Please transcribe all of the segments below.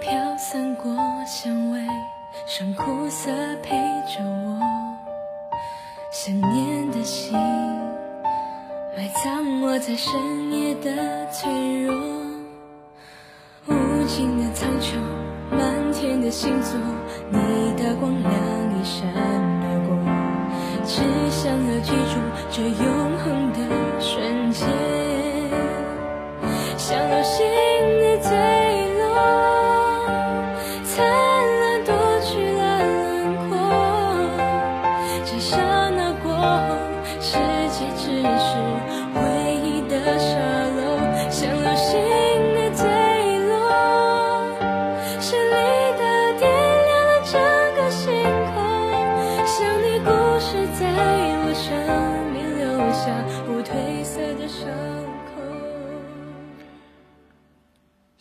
飘散过香味，剩苦涩陪着我。想念的心，埋藏我在深夜的脆弱。无尽的苍穹，满天的星座，你的光亮一闪而过，只想要记住这永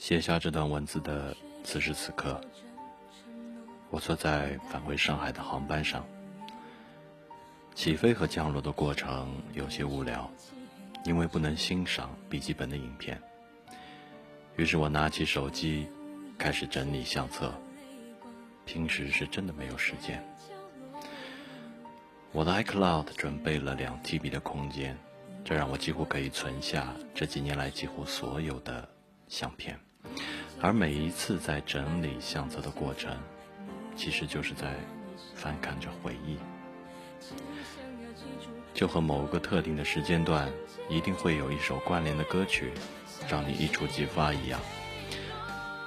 写下这段文字的此时此刻，我坐在返回上海的航班上。起飞和降落的过程有些无聊，因为不能欣赏笔记本的影片。于是我拿起手机，开始整理相册。平时是真的没有时间。我的 iCloud 准备了两 TB 的空间，这让我几乎可以存下这几年来几乎所有的相片。而每一次在整理相册的过程，其实就是在翻看着回忆。就和某个特定的时间段，一定会有一首关联的歌曲，让你一触即发一样。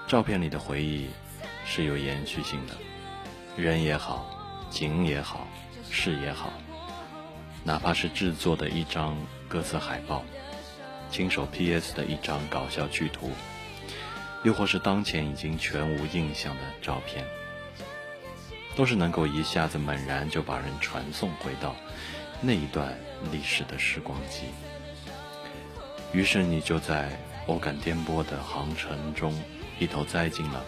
照片里的回忆是有延续性的，人也好，景也好，事也好，哪怕是制作的一张歌词海报，亲手 PS 的一张搞笑剧图，又或是当前已经全无印象的照片，都是能够一下子猛然就把人传送回到。那一段历史的时光机，于是你就在偶感颠簸的航程中，一头栽进了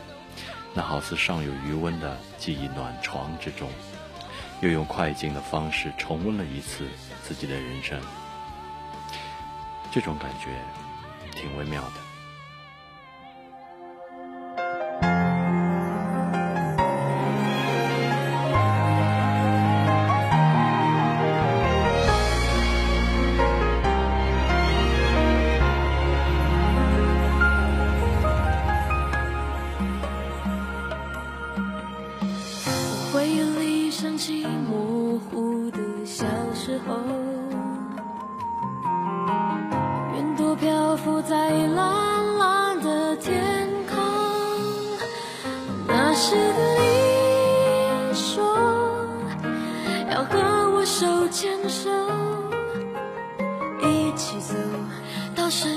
那好似尚有余温的记忆暖床之中，又用快进的方式重温了一次自己的人生。这种感觉挺微妙的。在蓝蓝的天空。那时的你说要和我手牵手，一起走到时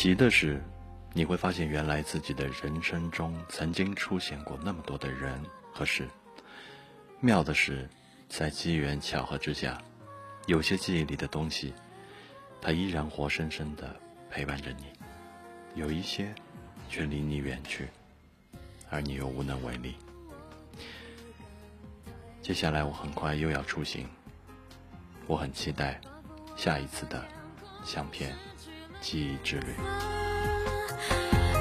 奇的是，你会发现原来自己的人生中曾经出现过那么多的人和事。妙的是，在机缘巧合之下，有些记忆里的东西，它依然活生生的陪伴着你；有一些，却离你远去，而你又无能为力。接下来我很快又要出行，我很期待下一次的相片记忆之旅。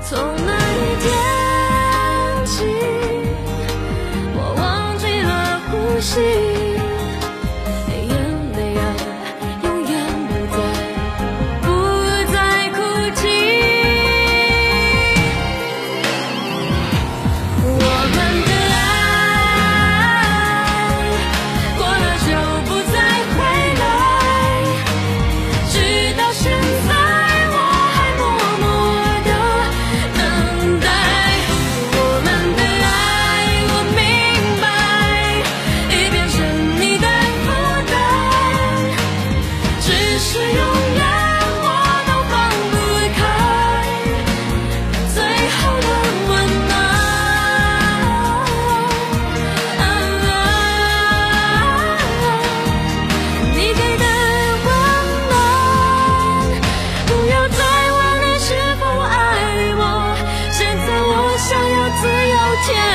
从那一天起我忘记了呼吸。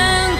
你